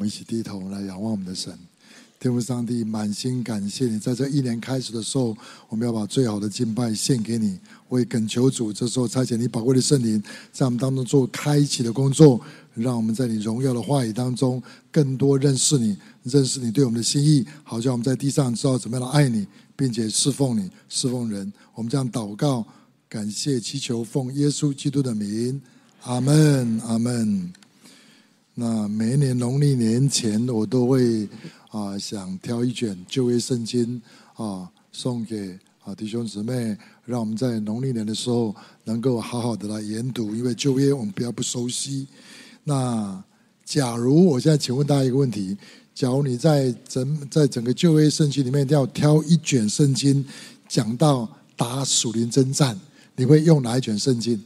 我们一起低头来仰望我们的神，天父上帝，满心感谢你，在这一年开始的时候，我们要把最好的敬拜献给你。我也恳求主，这时候差遣你宝贵的圣灵，在我们当中做开启的工作，让我们在你荣耀的话语当中，更多认识你，认识你对我们的心意，好叫我们在地上知道怎么样的爱你，并且侍奉你，侍奉人。我们这样祷告，感谢祈求，奉耶稣基督的名，阿门，阿门。那每一年农历年前，我都会啊想挑一卷旧约圣经啊送给啊弟兄姊妹，让我们在农历年的时候能够好好的来研读，因为旧约我们比较不熟悉。那假如我现在请问大家一个问题：假如你在整在整个旧约圣经里面要挑一卷圣经讲到打属灵征战，你会用哪一卷圣经？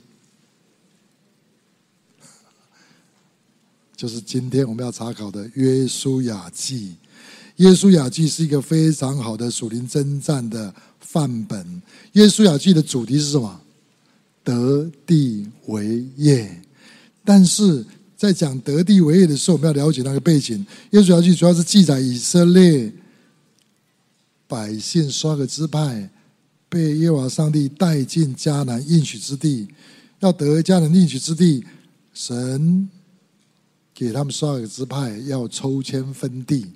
就是今天我们要查考的《约书亚记》。《约书亚记》是一个非常好的属灵征战的范本。《约书亚记》的主题是什么？得地为业。但是在讲得地为业的时候，我们要了解那个背景。《约书亚记》主要是记载以色列百姓十二个支派被耶和华上帝带进迦南应许之地，要得迦南应许之地，神。给他们十二个支派要抽签分地，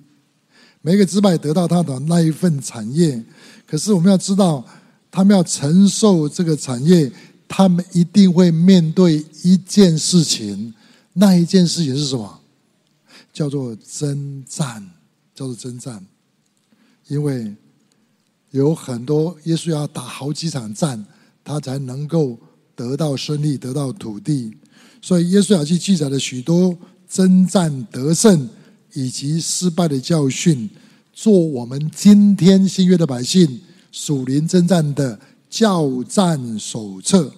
每个支派得到他的那一份产业。可是我们要知道，他们要承受这个产业，他们一定会面对一件事情。那一件事情是什么？叫做征战，叫做征战。因为有很多耶稣要打好几场战，他才能够得到胜利，得到土地。所以耶稣要记记载了许多。征战得胜以及失败的教训，做我们今天新约的百姓属灵征战的教战手册。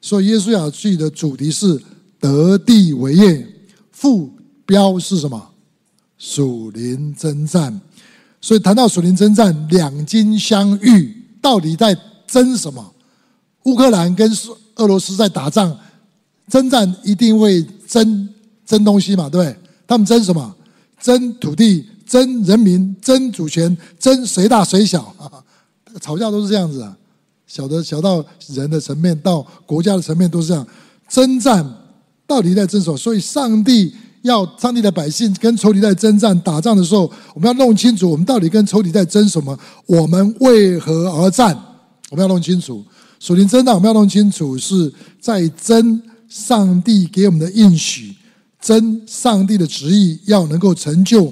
所以，约书亚记的主题是得地为业，副标是什么？属灵征战。所以，谈到属灵征战，两军相遇，到底在争什么？乌克兰跟俄罗斯在打仗，征战一定会争。争东西嘛，对不对？他们争什么？争土地，争人民，争主权，争谁大谁小啊。吵架都是这样子啊，小的小到人的层面，到国家的层面都是这样。征战到底在争什么？所以上帝要上帝的百姓跟仇敌在征战打仗的时候，我们要弄清楚，我们到底跟仇敌在争什么？我们为何而战？我们要弄清楚。属灵征战，我们要弄清楚，是在争上帝给我们的应许。争上帝的旨意要能够成就，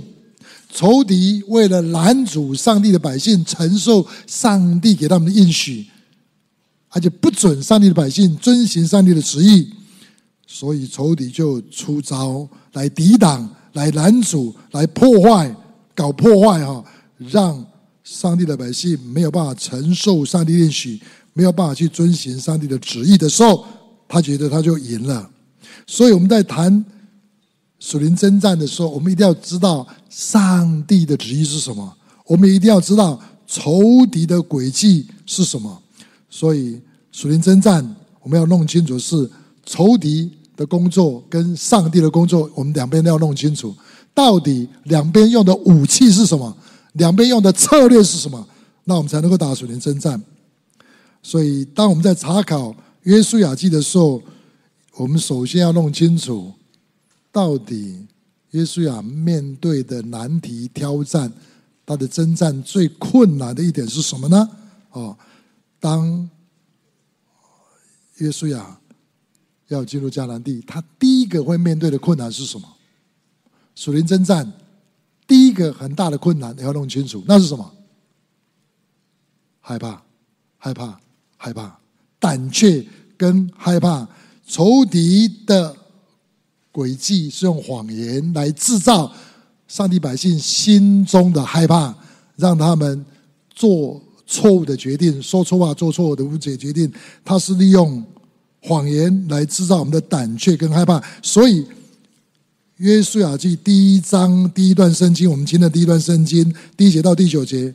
仇敌为了拦阻上帝的百姓承受上帝给他们的应许，而且不准上帝的百姓遵行上帝的旨意，所以仇敌就出招来抵挡、来拦阻、来破坏、搞破坏哈，让上帝的百姓没有办法承受上帝的应许，没有办法去遵行上帝的旨意的时候，他觉得他就赢了。所以我们在谈。属灵征战的时候，我们一定要知道上帝的旨意是什么。我们一定要知道仇敌的诡计是什么。所以，属灵征战我们要弄清楚是仇敌的工作跟上帝的工作，我们两边都要弄清楚。到底两边用的武器是什么？两边用的策略是什么？那我们才能够打属灵征战。所以，当我们在查考约书亚记的时候，我们首先要弄清楚。到底约书亚面对的难题挑战，他的征战最困难的一点是什么呢？哦，当约书亚要进入迦南地，他第一个会面对的困难是什么？属灵征战第一个很大的困难你要弄清楚，那是什么？害怕，害怕，害怕，胆怯跟害怕，仇敌的。诡计是用谎言来制造上帝百姓心中的害怕，让他们做错误的决定，说错话，做错误的误解决定。他是利用谎言来制造我们的胆怯跟害怕。所以，约书亚记第一章第一段圣经，我们听的第一段圣经第一节到第九节，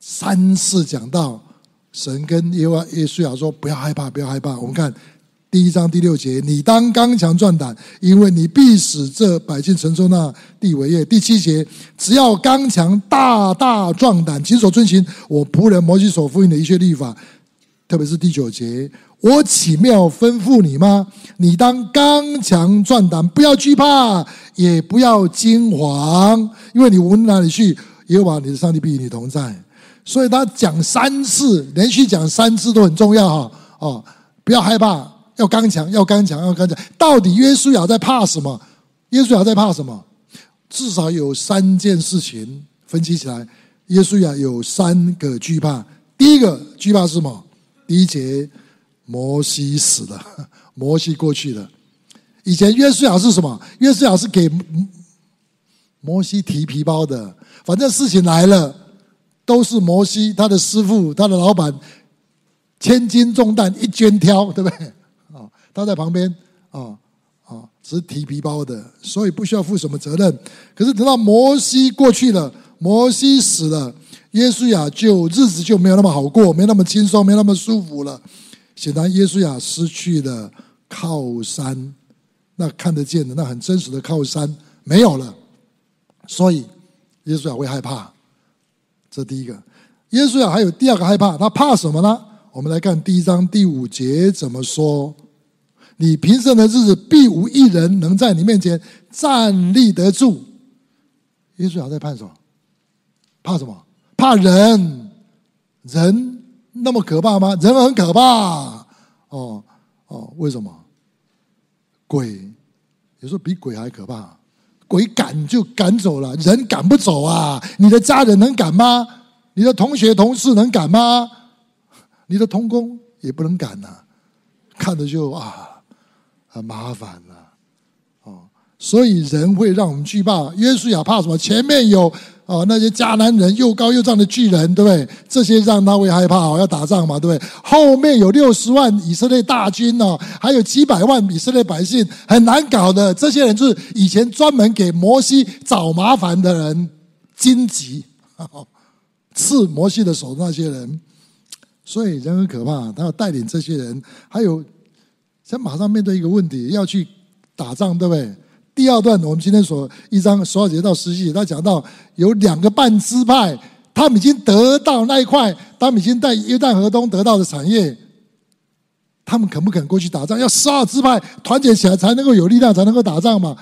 三次讲到神跟耶和约书亚说：“不要害怕，不要害怕。”我们看。第一章第六节，你当刚强壮胆，因为你必使这百姓承受那地为业。第七节，只要刚强大大壮胆，谨守遵行我仆人摩西所复印的一切律法。特别是第九节，我岂没有吩咐你吗？你当刚强壮胆，不要惧怕，也不要惊惶，因为你无论哪里去，耶和华你的上帝必与你同在。所以他讲三次，连续讲三次都很重要哈。哦，不要害怕。要刚强，要刚强，要刚强。到底约书亚在怕什么？约书亚在怕什么？至少有三件事情分析起来，约书亚有三个惧怕。第一个惧怕是什么？第一节，摩西死了，摩西过去了。以前约书亚是什么？约书亚是给摩西提皮包的，反正事情来了，都是摩西他的师傅、他的老板，千斤重担一肩挑，对不对？他在旁边啊啊，只是提皮包的，所以不需要负什么责任。可是等到摩西过去了，摩西死了，耶稣亚就日子就没有那么好过，没那么轻松，没那么舒服了。显然，耶稣亚失去了靠山，那看得见的、那很真实的靠山没有了，所以耶稣亚会害怕。这第一个，耶稣亚还有第二个害怕，他怕什么呢？我们来看第一章第五节怎么说。你平生的日子，必无一人能在你面前站立得住。约书亚在怕什么？怕什么？怕人？人那么可怕吗？人很可怕。哦哦，为什么？鬼有时候比鬼还可怕。鬼赶就赶走了，人赶不走啊！你的家人能赶吗？你的同学同事能赶吗？你的同工也不能赶呐、啊。看着就啊。很麻烦了，哦，所以人会让我们惧怕。约书亚怕什么？前面有哦那些迦南人又高又壮的巨人，对不对？这些让他会害怕哦，要打仗嘛，对不对？后面有六十万以色列大军哦，还有几百万以色列百姓，很难搞的。这些人就是以前专门给摩西找麻烦的人，荆棘，刺摩西的手那些人。所以人很可怕，他要带领这些人，还有。先马上面对一个问题，要去打仗，对不对？第二段，我们今天所一章十二节到十七节，他讲到有两个半支派，他们已经得到那一块，他们已经在约旦河东得到的产业，他们肯不肯过去打仗？要十二支派团结起来才能够有力量，才能够打仗嘛。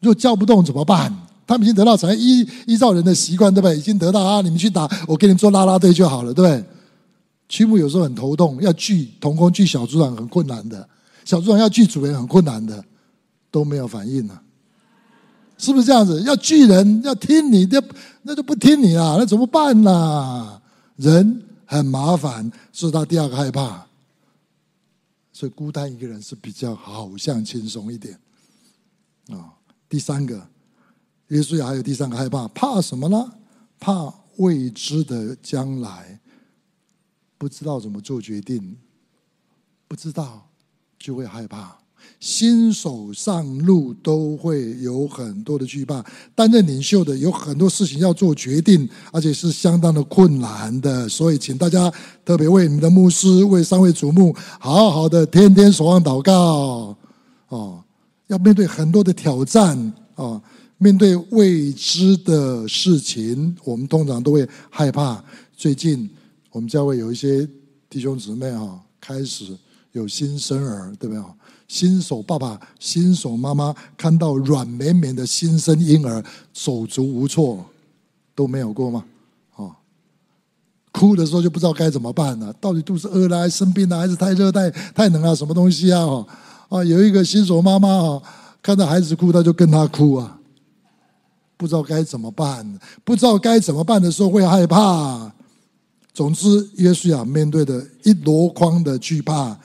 如果叫不动怎么办？他们已经得到产业，依依照人的习惯，对不对？已经得到啊，你们去打，我给你们做拉拉队就好了，对不对？曲牧有时候很头痛，要聚同工、聚小组长很困难的。小组长要聚主人很困难的，都没有反应了，是不是这样子？要聚人要听你，那那就不听你了，那怎么办呢？人很麻烦，是他第二个害怕，所以孤单一个人是比较好像轻松一点啊。第三个，约书亚还有第三个害怕，怕什么呢？怕未知的将来，不知道怎么做决定，不知道。就会害怕，新手上路都会有很多的惧怕。担任领袖的有很多事情要做决定，而且是相当的困难的。所以，请大家特别为你们的牧师、为三位主牧，好好的天天守望祷告哦。要面对很多的挑战哦，面对未知的事情，我们通常都会害怕。最近我们教会有一些弟兄姊妹啊，开始。有新生儿，对不对？新手爸爸、新手妈妈看到软绵绵的新生婴儿，手足无措，都没有过吗？哦，哭的时候就不知道该怎么办了。到底肚子饿了，还是生病了，还是太热、太太冷了？什么东西啊？啊，有一个新手妈妈啊，看到孩子哭，她就跟他哭啊，不知道该怎么办，不知道该怎么办的时候会害怕。总之，约书亚面对的一箩筐的惧怕。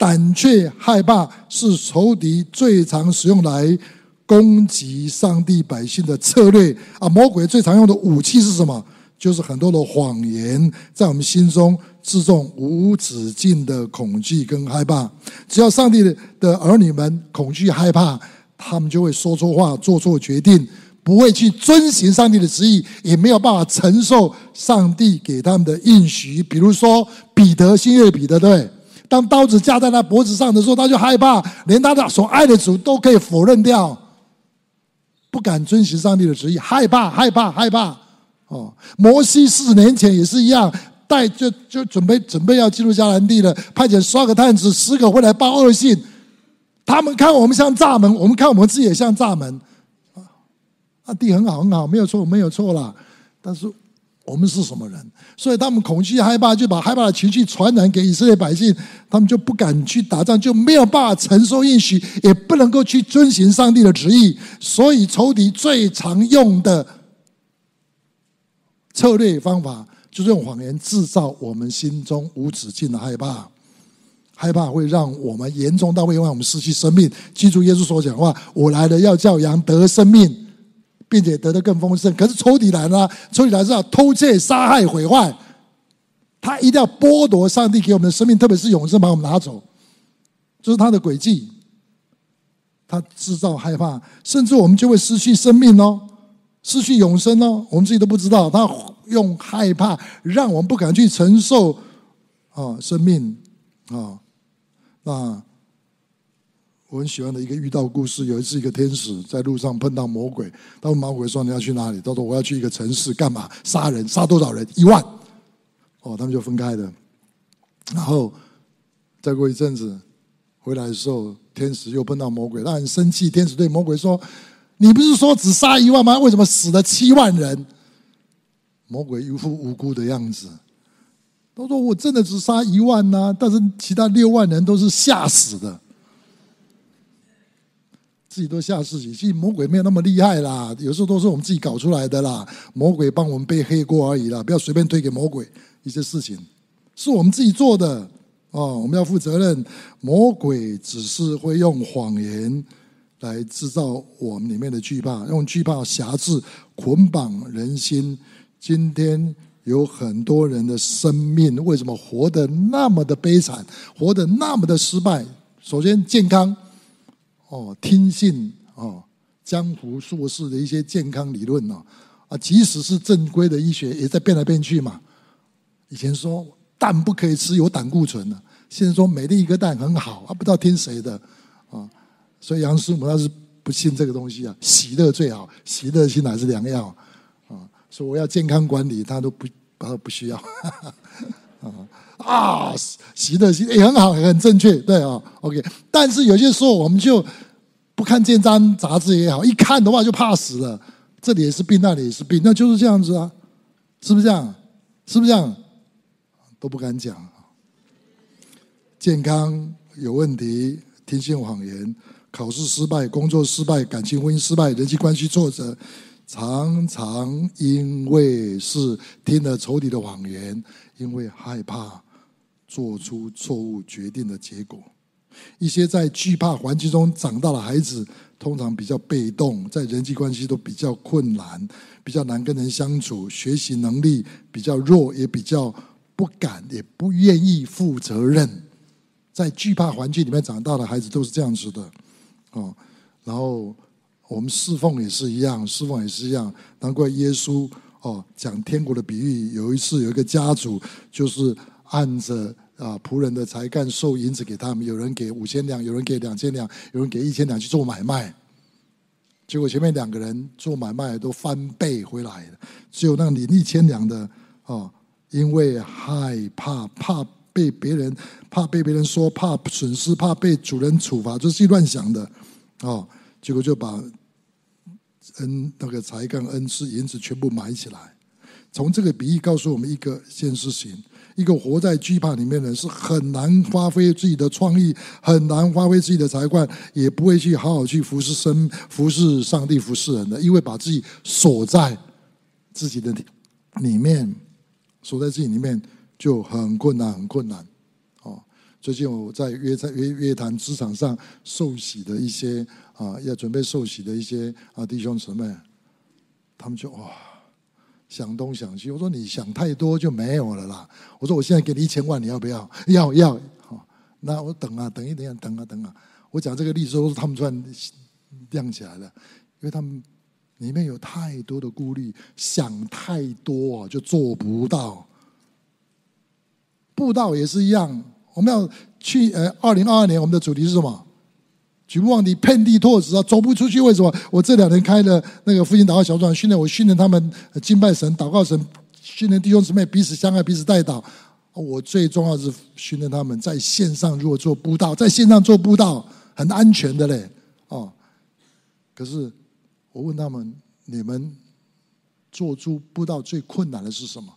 胆怯害怕是仇敌最常使用来攻击上帝百姓的策略啊！魔鬼最常用的武器是什么？就是很多的谎言，在我们心中自种无止境的恐惧跟害怕。只要上帝的儿女们恐惧害怕，他们就会说错话、做错决定，不会去遵循上帝的旨意，也没有办法承受上帝给他们的应许。比如说彼得，新约彼得，对。当刀子架在他脖子上的时候，他就害怕，连他的所爱的主都可以否认掉，不敢遵循上帝的旨意，害怕，害怕，害怕。哦，摩西四十年前也是一样，带就就准备准备要进入迦南地了，派遣十二个探子，十个回来报恶信。他们看我们像蚱蜢，我们看我们自己也像蚱蜢。啊，地很好很好，没有错没有错啦。但是。我们是什么人？所以他们恐惧害怕，就把害怕的情绪传染给以色列百姓，他们就不敢去打仗，就没有办法承受应许，也不能够去遵循上帝的旨意。所以仇敌最常用的策略方法，就是用谎言制造我们心中无止境的害怕。害怕会让我们严重到会让我们失去生命。记住耶稣所讲话：“我来了，要叫羊得生命。”并且得的更丰盛。可是仇敌来了，仇敌来是要偷窃、杀害、毁坏。他一定要剥夺上帝给我们的生命，特别是永生，把我们拿走。这是他的诡计。他制造害怕，甚至我们就会失去生命哦，失去永生哦。我们自己都不知道。他用害怕让我们不敢去承受啊，生命啊，那。我很喜欢的一个遇到故事，有一次一个天使在路上碰到魔鬼，他问魔鬼说：“你要去哪里？”他说：“我要去一个城市，干嘛？杀人，杀多少人？一万。”哦，他们就分开了。然后再过一阵子回来的时候，天使又碰到魔鬼，他很生气。天使对魔鬼说：“你不是说只杀一万吗？为什么死了七万人？”魔鬼一副无辜的样子，他说：“我真的只杀一万呐，但是其他六万人都是吓死的。”自己都吓自己，其实魔鬼没有那么厉害啦，有时候都是我们自己搞出来的啦。魔鬼帮我们背黑锅而已啦，不要随便推给魔鬼一些事情，是我们自己做的哦，我们要负责任。魔鬼只是会用谎言来制造我们里面的惧怕，用惧怕挟制、捆绑人心。今天有很多人的生命为什么活得那么的悲惨，活得那么的失败？首先，健康。哦，听信哦，江湖术士的一些健康理论呢，啊，即使是正规的医学也在变来变去嘛。以前说蛋不可以吃，有胆固醇的，现在说每粒一个蛋很好，啊，不知道听谁的啊。所以杨师母他是不信这个东西啊，喜乐最好，喜乐心乃是良药啊。说我要健康管理，他都不，他不需要。啊啊，喜乐心也很好，很正确，对啊，OK。但是有些时候我们就不看健康杂志也好，一看的话就怕死了。这里也是病，那里也是病，那就是这样子啊，是不是这样？是不是这样？都不敢讲。健康有问题，听信谎言，考试失败，工作失败，感情婚姻失败，人际关系挫折。常常因为是听了仇敌的谎言，因为害怕做出错误决定的结果。一些在惧怕环境中长大的孩子，通常比较被动，在人际关系都比较困难，比较难跟人相处，学习能力比较弱，也比较不敢，也不愿意负责任。在惧怕环境里面长大的孩子都是这样子的，哦，然后。我们侍奉也是一样，侍奉也是一样。难怪耶稣哦讲天国的比喻，有一次有一个家主，就是按着啊仆人的才干收银子给他们，有人给五千两，有人给两千两，有人给一千两去做买卖。结果前面两个人做买卖都翻倍回来了，只有那领一千两的哦，因为害怕，怕被别人，怕被别人说，怕损失，怕被主人处罚，就是乱想的哦，结果就把。恩，那个才干、恩赐、银子全部埋起来。从这个比喻告诉我们一个件事情：一个活在惧怕里面的人是很难发挥自己的创意，很难发挥自己的才干，也不会去好好去服侍神、服侍上帝、服侍人的，因为把自己锁在自己的里面，锁在自己里面就很困难，很困难。最近我在约在约约谈职场上受洗的一些。啊，要准备受洗的一些啊弟兄姊妹，他们就哇想东想西。我说你想太多就没有了啦。我说我现在给你一千万，你要不要？要要。好，那我等啊等一等啊等啊等啊。我讲这个例子都是他们突然亮起来了，因为他们里面有太多的顾虑，想太多就做不到。布道也是一样。我们要去呃，二零二二年我们的主题是什么？举目望地，遍地拓殖啊，走不出去。为什么？我这两年开了那个复兴祷告小组训练，我训练他们敬拜神、祷告神，训练弟兄姊妹彼此相爱、彼此代祷。我最重要是训练他们在线上如果做布道，在线上做布道很安全的嘞。哦，可是我问他们，你们做出布道最困难的是什么？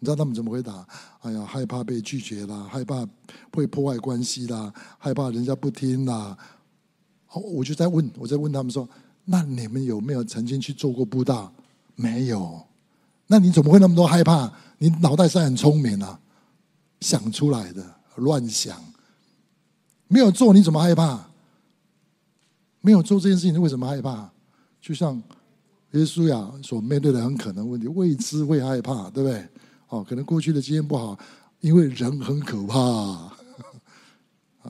你知道他们怎么回答？哎呀，害怕被拒绝啦，害怕会破坏关系啦，害怕人家不听啦。我就在问，我在问他们说：“那你们有没有曾经去做过布道？没有。那你怎么会那么多害怕？你脑袋是很聪明啊，想出来的，乱想。没有做你怎么害怕？没有做这件事情你为什么害怕？就像约书亚所面对的很可能问题，未知会害怕，对不对？哦，可能过去的经验不好，因为人很可怕。”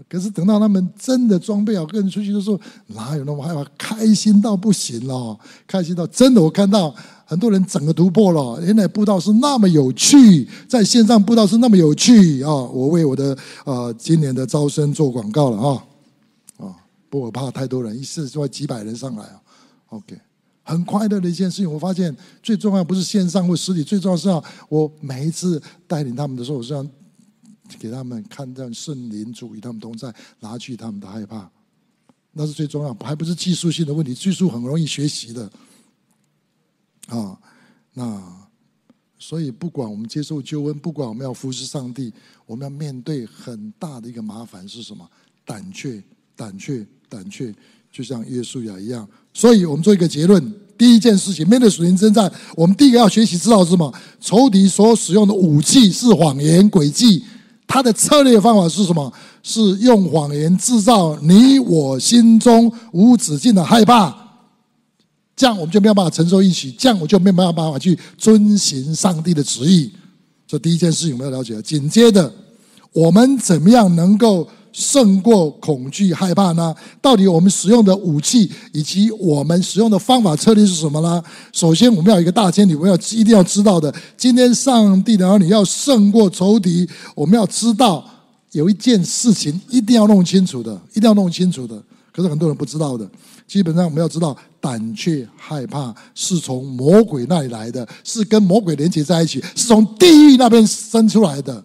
可是等到他们真的装备好跟人出去的时候，哪有那么害怕？开心到不行了，开心到真的，我看到很多人整个突破了。原来步道是那么有趣，在线上步道是那么有趣啊！我为我的呃今年的招生做广告了啊啊！不我怕太多人，一次就几百人上来啊。OK，很快乐的一件事情。我发现最重要不是线上或实体，最重要是要我每一次带领他们的时候，我是要。给他们看到圣灵主与他们同在，拿去他们的害怕，那是最重要，还不是技术性的问题。技术很容易学习的，啊，那所以不管我们接受救恩，不管我们要服侍上帝，我们要面对很大的一个麻烦是什么？胆怯，胆怯，胆怯，就像约书亚一样。所以我们做一个结论：第一件事情，面对属灵征战，我们第一个要学习知道是什么？仇敌所使用的武器是谎言、诡计。他的策略方法是什么？是用谎言制造你我心中无止境的害怕，这样我们就没有办法承受一起，这样我就没有办法去遵行上帝的旨意。这第一件事情我们要了解。紧接着，我们怎么样能够？胜过恐惧害怕呢？到底我们使用的武器以及我们使用的方法策略是什么呢？首先，我们要有一个大前提，我们要一定要知道的。今天，上帝的儿女要胜过仇敌，我们要知道有一件事情一定要弄清楚的，一定要弄清楚的。可是很多人不知道的。基本上，我们要知道，胆怯害怕是从魔鬼那里来的，是跟魔鬼连接在一起，是从地狱那边生出来的。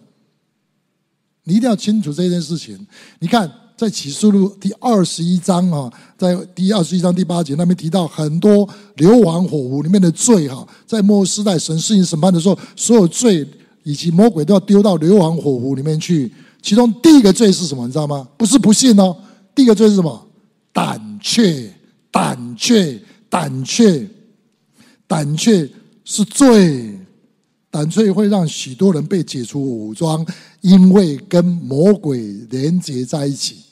你一定要清楚这件事情。你看，在启示录第二十一章啊，在第二十一章第八节那边提到很多流亡火湖里面的罪哈，在末世代神施行审判的时候，所有罪以及魔鬼都要丢到流亡火湖里面去。其中第一个罪是什么？你知道吗？不是不信哦，第一个罪是什么？胆怯，胆怯，胆怯，胆怯是罪。胆怯会让许多人被解除武装，因为跟魔鬼连接在一起，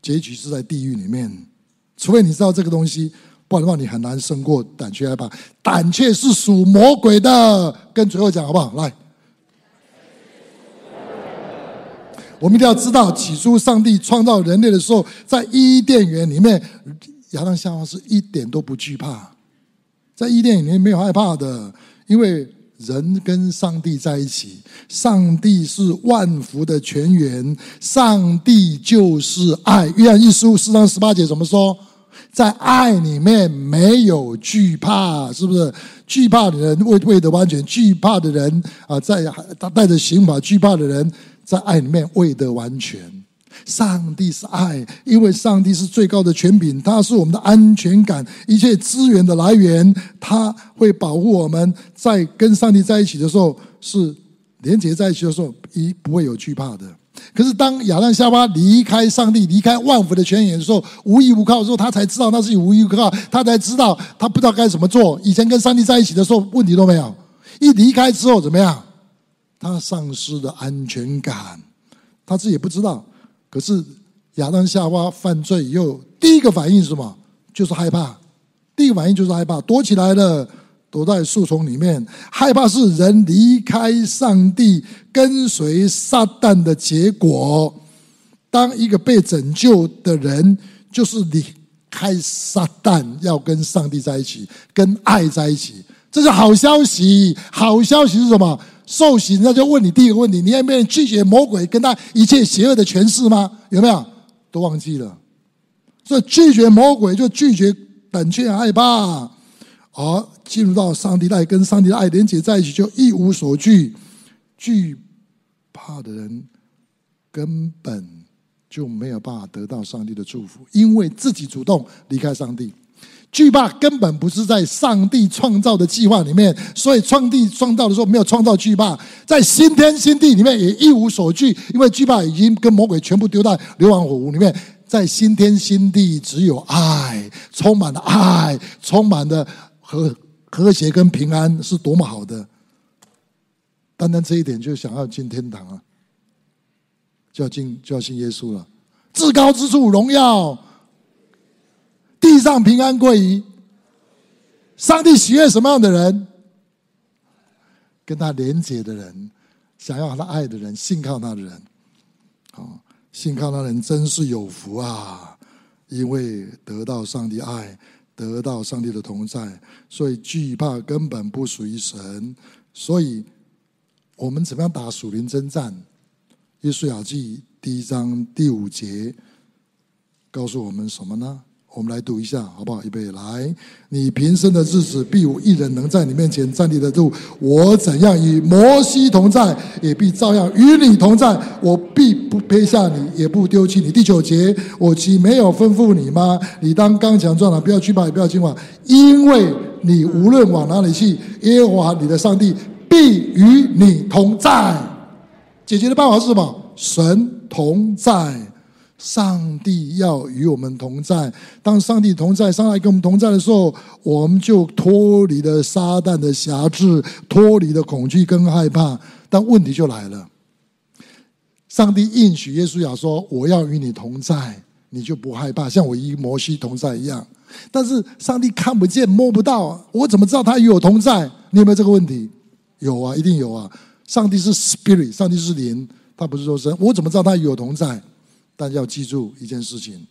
结局是在地狱里面。除非你知道这个东西，不然的话你很难胜过胆怯害怕。胆怯是属魔鬼的，跟最后讲好不好？来，我们一定要知道，起初上帝创造人类的时候，在伊甸园里面，亚当夏娃是一点都不惧怕，在伊甸园里面没有害怕的。因为人跟上帝在一起，上帝是万福的泉源，上帝就是爱。约翰一书四章十八节怎么说？在爱里面没有惧怕，是不是？惧怕的人未未得完全，惧怕的人啊，在他带着刑法，惧怕的人在爱里面未得完全。上帝是爱，因为上帝是最高的权柄，他是我们的安全感，一切资源的来源，他会保护我们。在跟上帝在一起的时候，是连接在一起的时候，一不会有惧怕的。可是当亚当夏娃离开上帝，离开万福的泉眼的时候，无依无靠的时候，他才知道那是无依无靠，他才知道他不知道该怎么做。以前跟上帝在一起的时候，问题都没有；一离开之后，怎么样？他丧失了安全感，他自己也不知道。可是亚当夏娃犯罪以后，第一个反应是什么？就是害怕。第一个反应就是害怕，躲起来了，躲在树丛里面。害怕是人离开上帝、跟随撒旦的结果。当一个被拯救的人，就是离开撒旦，要跟上帝在一起，跟爱在一起。这是好消息。好消息是什么？受洗，那就问你第一个问题：你愿不愿意拒绝魔鬼跟他一切邪恶的权势吗？有没有？都忘记了。所以拒绝魔鬼，就拒绝胆怯害怕，而进入到上帝的爱，跟上帝的爱连接在一起，就一无所惧。惧怕的人根本就没有办法得到上帝的祝福，因为自己主动离开上帝。惧怕根本不是在上帝创造的计划里面，所以上帝创造的时候没有创造惧怕，在新天新地里面也一无所惧，因为惧怕已经跟魔鬼全部丢到硫磺火湖里面。在新天新地，只有爱，充满了爱，充满了和和谐跟平安，是多么好的！单单这一点就想要进天堂啊，就要进就要信耶稣了。至高之处荣耀，地上平安归于上帝。喜悦什么样的人？跟他连结的人，想要他爱的人，信靠他的人，好。信靠那人真是有福啊！因为得到上帝爱，得到上帝的同在，所以惧怕根本不属于神。所以，我们怎么样打属灵征战？约书亚记第一章第五节告诉我们什么呢？我们来读一下，好不好？预备来，你平生的日子，必无一人能在你面前站立得住。我怎样与摩西同在，也必照样与你同在。我必不撇下你，也不丢弃你。第九节，我岂没有吩咐你吗？你当刚强壮胆，不要惧怕，也不要惊惶，因为你无论往哪里去，耶和华你的上帝必与你同在。解决的办法是什么？神同在。上帝要与我们同在。当上帝同在，上帝跟我们同在的时候，我们就脱离了撒旦的辖制，脱离了恐惧跟害怕。但问题就来了：上帝应许耶稣亚说：“我要与你同在，你就不害怕，像我与摩西同在一样。”但是上帝看不见、摸不到，我怎么知道他与我同在？你有没有这个问题？有啊，一定有啊。上帝是 Spirit，上帝是灵，他不是肉身，我怎么知道他与我同在？但要记住一件事情：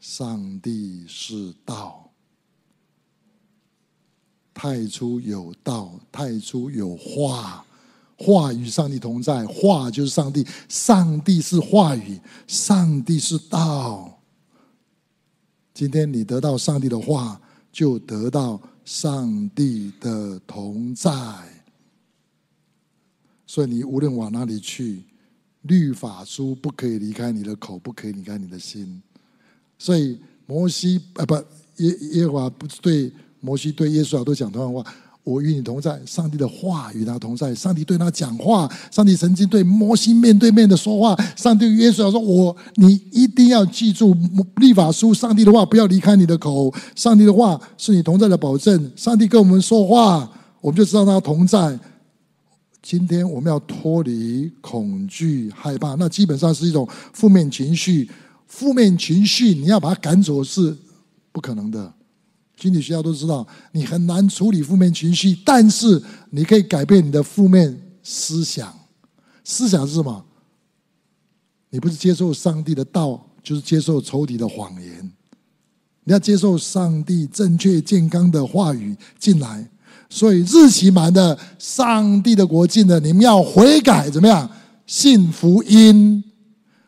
上帝是道，太初有道，太初有话，话与上帝同在，话就是上帝，上帝是话语，上帝是道。今天你得到上帝的话，就得到上帝的同在，所以你无论往哪里去。律法书不可以离开你的口，不可以离开你的心。所以摩西啊，不耶耶和华不对摩西对耶稣啊都讲同样话。我与你同在，上帝的话与他同在。上帝对他讲话，上帝曾经对摩西面对面的说话。上帝耶稣说：“我你一定要记住律法书，上帝的话不要离开你的口。上帝的话是你同在的保证。上帝跟我们说话，我们就知道他同在。”今天我们要脱离恐惧、害怕，那基本上是一种负面情绪。负面情绪你要把它赶走是不可能的。心理学家都知道，你很难处理负面情绪，但是你可以改变你的负面思想。思想是什么？你不是接受上帝的道，就是接受仇敌的谎言。你要接受上帝正确健康的话语进来。所以日期满的，上帝的国境的，你们要悔改，怎么样？信福音。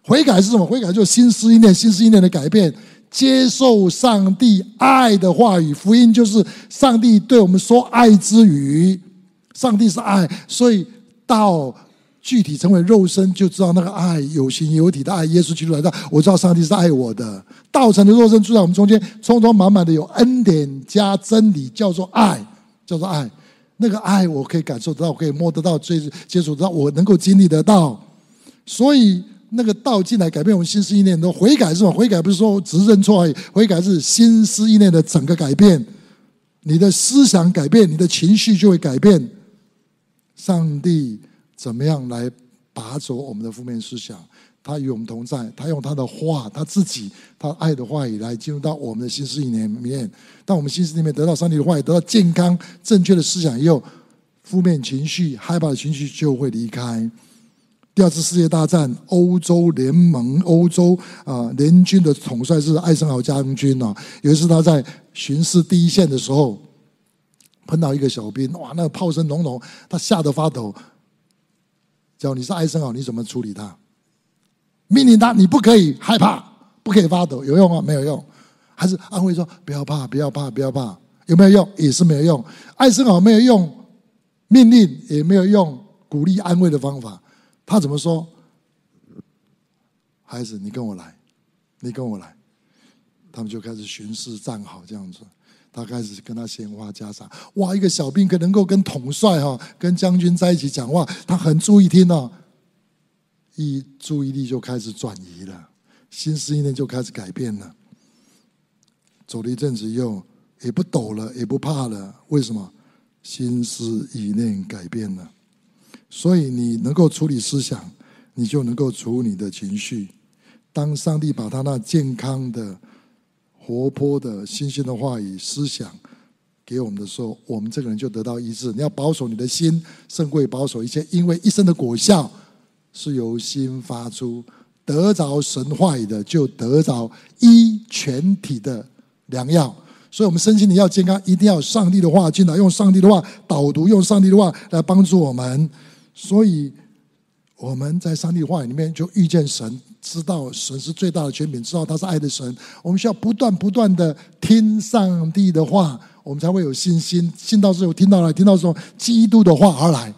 悔改是什么？悔改就是心思意念，心思意念的改变，接受上帝爱的话语。福音就是上帝对我们说爱之语。上帝是爱，所以到具体成为肉身，就知道那个爱有形有体的爱。耶稣基督来到，我知道上帝是爱我的。道成的肉身住在我们中间，充充满满的有恩典加真理，叫做爱。叫做爱，那个爱我可以感受得到，我可以摸得到，最接触得到，我能够经历得到。所以那个道进来改变我们心思意念，都悔改是吧？悔改不是说只认错而已，悔改是心思意念的整个改变。你的思想改变，你的情绪就会改变。上帝怎么样来拔走我们的负面思想？他与我们同在，他用他的话，他自己，他爱的话语来进入到我们的心思里面。当我们心思里面得到上帝的话语，得到健康正确的思想以后，负面情绪、害怕的情绪就会离开。第二次世界大战，欧洲联盟、欧洲啊联军的统帅是艾森豪将军啊。有一次他在巡视第一线的时候，碰到一个小兵，哇，那个炮声隆隆，他吓得发抖。叫你是艾森豪，你怎么处理他？命令他，你不可以害怕，不可以发抖，有用吗？没有用。还是安慰说不要怕，不要怕，不要怕，有没有用？也是没有用。艾森豪没有用命令，也没有用鼓励安慰的方法。他怎么说？孩子，你跟我来，你跟我来。他们就开始巡视站好这样子。他开始跟他闲话家常。哇，一个小兵可能够跟统帅哈、跟将军在一起讲话，他很注意听哦。一注意力就开始转移了，心思意念就开始改变了。走了一阵子，又也不抖了，也不怕了。为什么？心思意念改变了。所以你能够处理思想，你就能够处理你的情绪。当上帝把他那健康的。活泼的、新鲜的话语、思想给我们的时候，我们这个人就得到医治。你要保守你的心，胜过保守一切，因为一生的果效是由心发出。得着神话语的，就得着医全体的良药。所以，我们身心灵要健康，一定要上帝的话进来，用上帝的话导读，用上帝的话来帮助我们。所以。我们在上帝话语里面就遇见神，知道神是最大的权柄，知道他是爱的神。我们需要不断不断的听上帝的话，我们才会有信心。信到之后听到了，听到之后基督的话而来。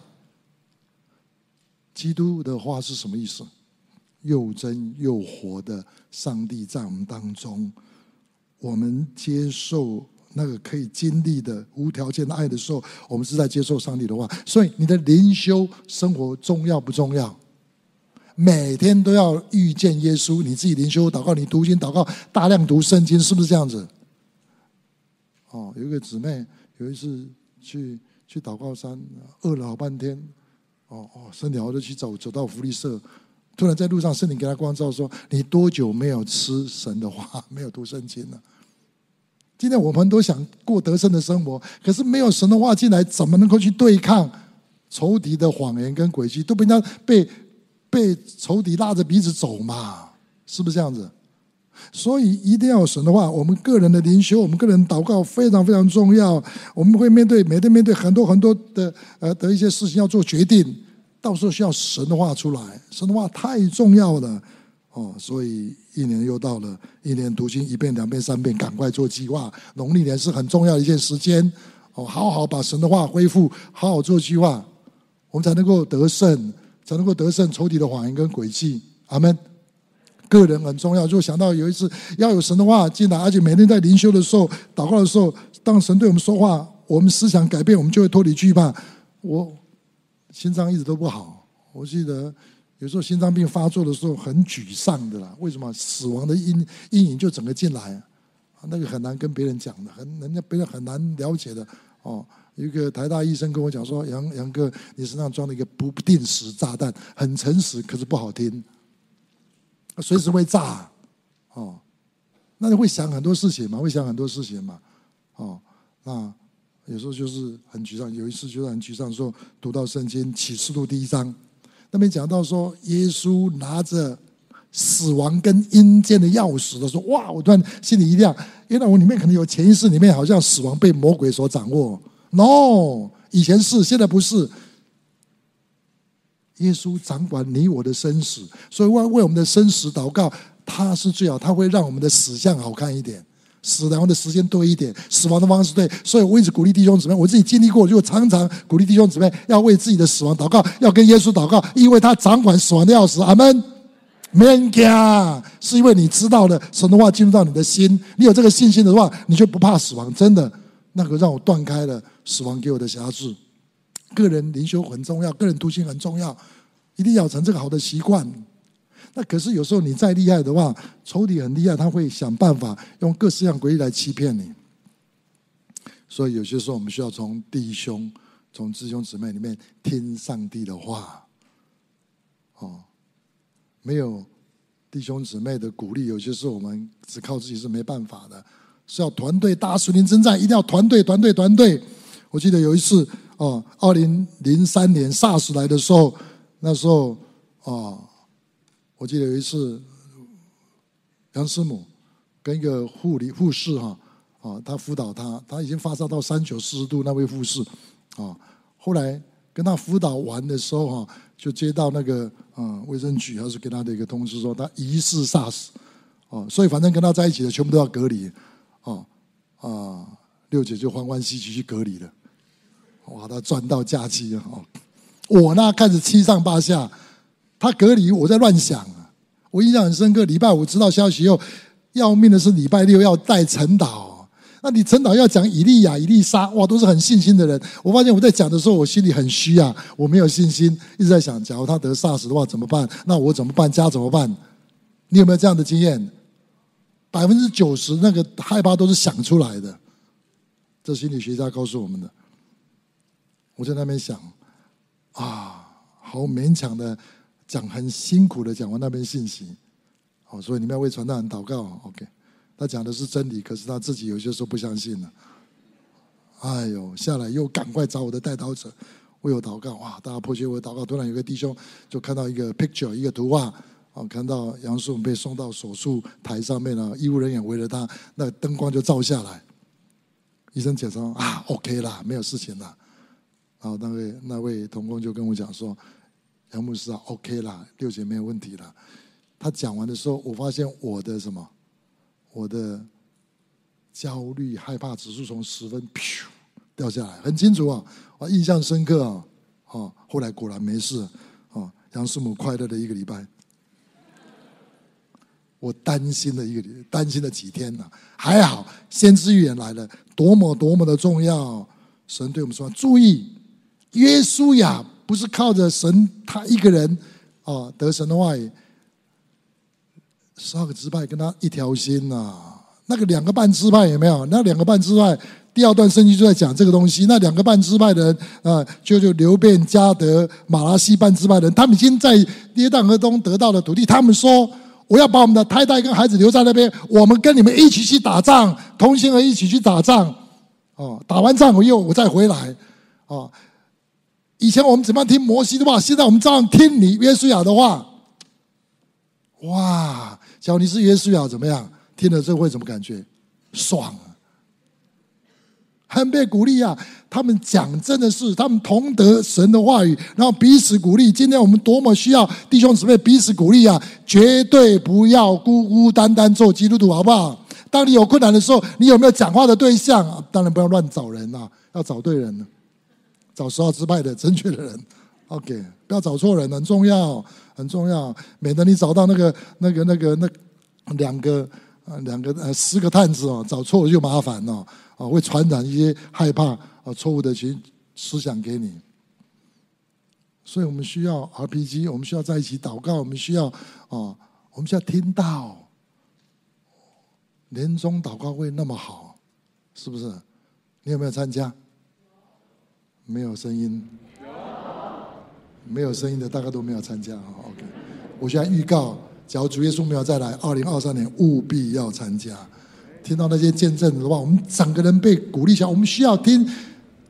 基督的话是什么意思？又真又活的上帝在我们当中，我们接受那个可以经历的无条件的爱的时候，我们是在接受上帝的话。所以，你的灵修生活重要不重要？每天都要遇见耶稣，你自己灵修祷告，你读经祷告，大量读圣经，是不是这样子？哦，有一个姊妹有一次去去祷告山，饿了好半天，哦哦，身体好就去走，走到福利社，突然在路上圣灵给他光照说：“你多久没有吃神的话，没有读圣经了？”今天我们都想过得胜的生活，可是没有神的话进来，怎么能够去对抗仇敌的谎言跟诡计？都被他被被仇敌拉着鼻子走嘛？是不是这样子？所以一定要有神的话。我们个人的灵修，我们个人祷告非常非常重要。我们会面对每天面对很多很多的呃的一些事情要做决定，到时候需要神的话出来。神的话太重要了。哦，所以一年又到了，一年读经一遍、两遍、三遍，赶快做计划。农历年是很重要的一件时间，哦，好好把神的话恢复，好好做计划，我们才能够得胜，才能够得胜仇敌的谎言跟诡计。阿门。个人很重要，就想到有一次要有神的话进来，而且每天在灵修的时候、祷告的时候，当神对我们说话，我们思想改变，我们就会脱离惧怕。我心脏一直都不好，我记得。有时候心脏病发作的时候很沮丧的啦，为什么？死亡的阴阴影就整个进来，那个很难跟别人讲的，很人家别人很难了解的。哦，一个台大医生跟我讲说：“杨杨哥，你身上装了一个不定时炸弹，很诚实，可是不好听，随时会炸。”哦，那你会想很多事情嘛？会想很多事情嘛？哦，那有时候就是很沮丧。有一次就是很沮丧说，读到圣经启示录第一章。那边讲到说，耶稣拿着死亡跟阴间的钥匙的时候，哇！我突然心里一亮，原来我里面可能有潜意识里面好像死亡被魔鬼所掌握。No，以前是，现在不是。耶稣掌管你我的生死，所以为为我们的生死祷告，他是最好，他会让我们的死相好看一点。死然后的时间多一点，死亡的方式对，所以我一直鼓励弟兄姊妹，我自己经历过，就常常鼓励弟兄姊妹要为自己的死亡祷告，要跟耶稣祷告，因为他掌管死亡的钥匙。阿门。没人讲，是因为你知道了神的话进入到你的心，你有这个信心的话，你就不怕死亡。真的，那个让我断开了死亡给我的辖制。个人灵修很重要，个人读经很重要，一定要成这个好的习惯。那可是有时候你再厉害的话，仇敌很厉害，他会想办法用各式各样诡计来欺骗你。所以有些时候我们需要从弟兄、从弟兄姊妹里面听上帝的话。哦，没有弟兄姊妹的鼓励，有些时候我们只靠自己是没办法的。是要团队大树林征战，一定要团队、团队、团队。我记得有一次哦，二零零三年 SARS 来的时候，那时候哦。我记得有一次，杨师母跟一个护理护士哈啊，他辅导他，他已经发烧到三九四十度，那位护士啊，后来跟他辅导完的时候哈，就接到那个啊卫生局还是给他的一个通知说他疑似 SARS，哦，所以反正跟他在一起的全部都要隔离，哦啊，六姐就欢欢喜喜去隔离了，哇，他赚到假期了哦！我呢开始七上八下，他隔离我在乱想啊，我印象很深刻，礼拜五知道消息后，要命的是礼拜六要带陈导。那你陈导要讲以利亚、以利沙，哇，都是很信心的人。我发现我在讲的时候，我心里很虚啊，我没有信心，一直在想，假如他得 SARS 的话怎么办？那我怎么办？家怎么办？你有没有这样的经验？百分之九十那个害怕都是想出来的，这心理学家告诉我们的。我在那边想，啊，好勉强的讲，很辛苦的讲完那边信息，好，所以你们要为传道人祷告，OK。他讲的是真理，可是他自己有些时候不相信了。哎呦，下来又赶快找我的代祷者，为我祷告。哇，大家迫切为我祷告。突然有个弟兄就看到一个 picture，一个图画，哦，看到杨树被送到手术台上面了，医务人员围着他，那灯光就照下来。医生检查啊，OK 啦，没有事情了。然后那位那位同工就跟我讲说，杨牧师啊，OK 啦，六姐没有问题了。他讲完的时候，我发现我的什么？我的焦虑、害怕指数从十分噗掉下来，很清楚啊，我印象深刻啊。哦，后来果然没事。哦，杨师母快乐的一个礼拜。我担心了一个，担心了几天呢、还好，先知预言来了，多么多么的重要！神对我们说：注意，约书亚不是靠着神他一个人啊得神的话语。十二个支派跟他一条心呐、啊，那个两个半支派有没有？那两个半支派，第二段圣经就在讲这个东西。那两个半支派的人啊，就就流便、迦得、玛拉西半支派的人，他们已经在约旦河东得到了土地。他们说：“我要把我们的太太跟孩子留在那边，我们跟你们一起去打仗，同心而一起去打仗。哦，打完仗我又我再回来。哦，以前我们怎么样听摩西的话，现在我们照样听你约书亚的话。哇！”假如你是约书亚怎么样？听了之后会怎么感觉？爽啊！很被鼓励啊！他们讲真的是，他们同得神的话语，然后彼此鼓励。今天我们多么需要弟兄姊妹彼此鼓励啊！绝对不要孤孤单单做基督徒，好不好？当你有困难的时候，你有没有讲话的对象？当然不要乱找人啊，要找对人，找十二支派的正确的人。OK，不要找错人，很重要。很重要，免得你找到那个、那个、那个、那两个、两个呃十个探子哦，找错了就麻烦了啊，会传染一些害怕啊错误的思思想给你。所以我们需要 RPG，我们需要在一起祷告，我们需要啊，我们需要听到年终祷告会那么好，是不是？你有没有参加？没有声音。没有声音的，大概都没有参加。OK，我现在预告，假如主耶稣没有再来，二零二三年务必要参加。听到那些见证的话，我们整个人被鼓励起来。我们需要听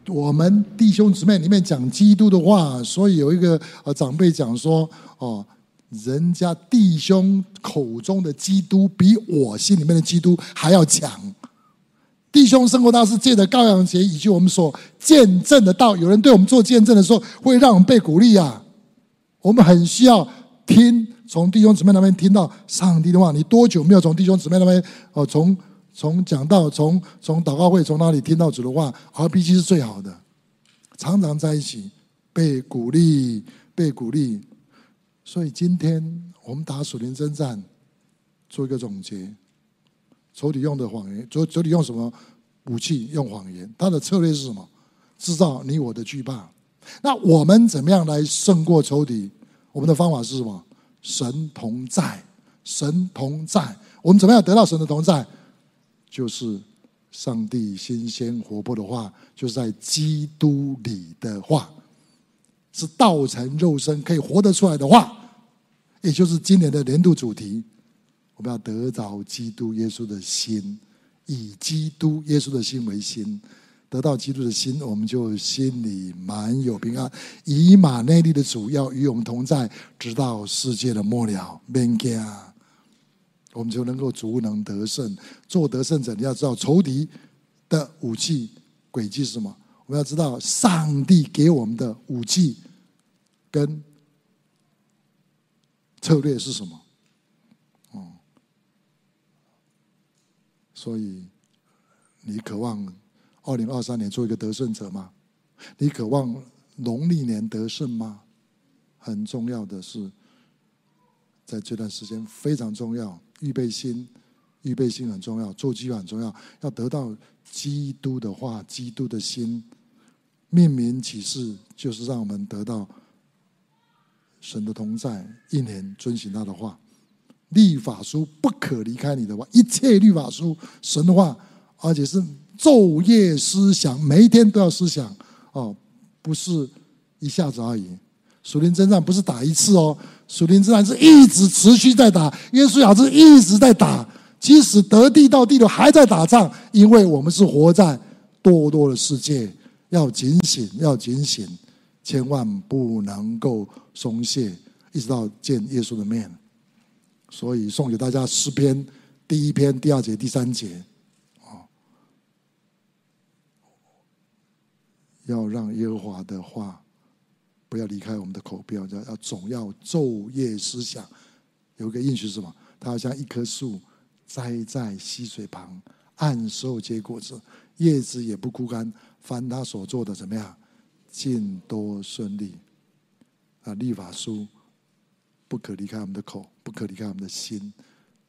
我们弟兄姊妹里面讲基督的话。所以有一个呃长辈讲说：“哦，人家弟兄口中的基督，比我心里面的基督还要强。”弟兄生活大事借着羔羊节，以及我们所见证的道，有人对我们做见证的时候，会让我们被鼓励啊。我们很需要听从弟兄姊妹那边听到上帝的话。你多久没有从弟兄姊妹那边哦，从从讲到，从从祷告会，从哪里听到主的话？RPG 是最好的，常常在一起被鼓励，被鼓励。所以今天我们打属灵征战，做一个总结。仇敌用的谎言，仇仇敌用什么武器？用谎言。他的策略是什么？制造你我的惧怕。那我们怎么样来胜过仇敌？我们的方法是什么？神同在，神同在。我们怎么样得到神的同在？就是上帝新鲜活泼的话，就是在基督里的话，是道成肉身可以活得出来的话，也就是今年的年度主题。我们要得着基督耶稣的心，以基督耶稣的心为心，得到基督的心，我们就心里满有平安。以马内利的主要与我们同在，直到世界的末了。免惊，我我们就能够足能得胜。做得胜者，你要知道仇敌的武器诡计是什么？我们要知道上帝给我们的武器跟策略是什么？所以你渴望二零二三年做一个得胜者吗？你渴望农历年得胜吗？很重要的是，在这段时间非常重要，预备心，预备心很重要，做计划很重要，要得到基督的话，基督的心。命名启示就是让我们得到神的同在，一年遵循他的话。律法书不可离开你的话，一切律法书神的话，而且是昼夜思想，每一天都要思想哦，不是一下子而已。属灵征战不是打一次哦，属灵征战是一直持续在打。约书亚是一直在打，即使得地到地都还在打仗，因为我们是活在堕落的世界。要警醒，要警醒，千万不能够松懈，一直到见耶稣的面。所以送给大家诗篇第一篇第二节第三节，啊，要让耶和华的话不要离开我们的口，不要要总要昼夜思想。有个应许是什么？他好像一棵树栽在溪水旁，按时候结果子，叶子也不枯干。凡他所做的怎么样，尽多顺利。啊，立法书不可离开我们的口，不可离开我们的心，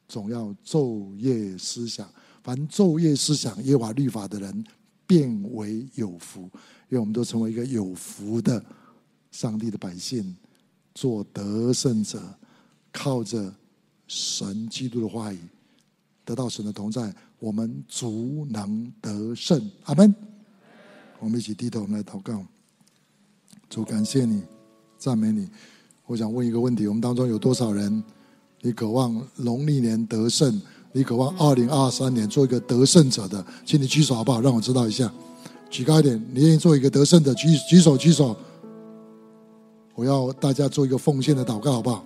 总要昼夜思想。凡昼夜思想耶和华律法的人，变为有福。因为我们都成为一个有福的上帝的百姓，做得胜者，靠着神基督的话语，得到神的同在，我们足能得胜。阿门。我们一起低头来祷告，主感谢你，赞美你。我想问一个问题：我们当中有多少人，你渴望农历年得胜？你渴望二零二三年做一个得胜者的？请你举手好不好？让我知道一下。举高一点，你愿意做一个得胜者？举举手举手。我要大家做一个奉献的祷告，好不好？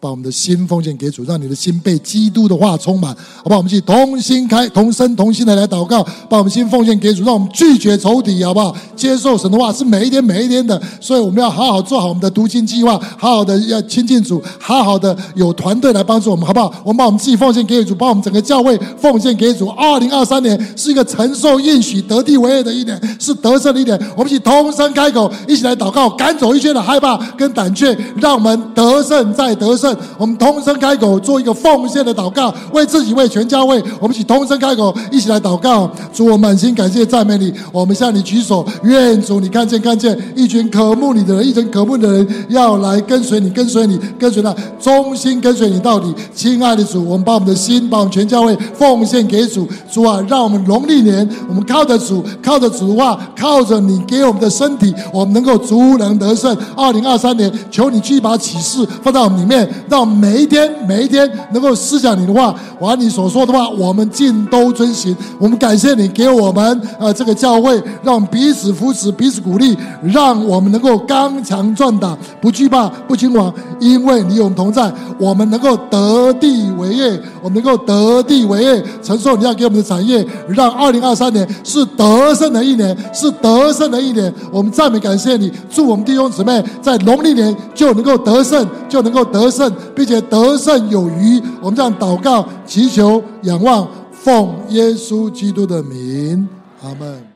把我们的心奉献给主，让你的心被基督的话充满，好不好？我们一起同心开、同声同心的来祷告，把我们心奉献给主，让我们拒绝仇敌，好不好？接受神的话是每一天、每一天的，所以我们要好好做好我们的读经计划，好好的要亲近主，好好的有团队来帮助我们，好不好？我们把我们自己奉献给主，把我们整个教会奉献给主。二零二三年是一个承受应许、得地为业的一年，是得胜的一年。我们一起同声开口，一起来祷告，赶走一切的害怕跟胆怯，让我们得胜再得胜。我们同声开口，做一个奉献的祷告，为自己，为全教会。我们一起同声开口，一起来祷告。主，我满心感谢赞美你。我们向你举手，愿主你看见看见一群渴慕你的人，一群渴慕的人要来跟随你，跟随你，跟随他，忠心跟随你到底。亲爱的主，我们把我们的心，把我们全教会奉献给主。主啊，让我们农历年，我们靠着主，靠着主的话，靠着你给我们的身体，我们能够足能得胜。二零二三年，求你去把启示放在我们里面，让。每一天，每一天能够思想你的话，把你所说的话，我们尽都遵行。我们感谢你给我们呃这个教会，让彼此扶持，彼此鼓励，让我们能够刚强壮胆，不惧怕，不惊惶，因为你与我们同在。我们能够得地为业，我们能够得地为业，承受你要给我们的产业，让二零二三年是得胜的一年，是得胜的一年。我们赞美感谢你，祝我们弟兄姊妹在农历年就能够得胜，就能够得胜并且得胜有余。我们这样祷告、祈求、仰望，奉耶稣基督的名，阿门。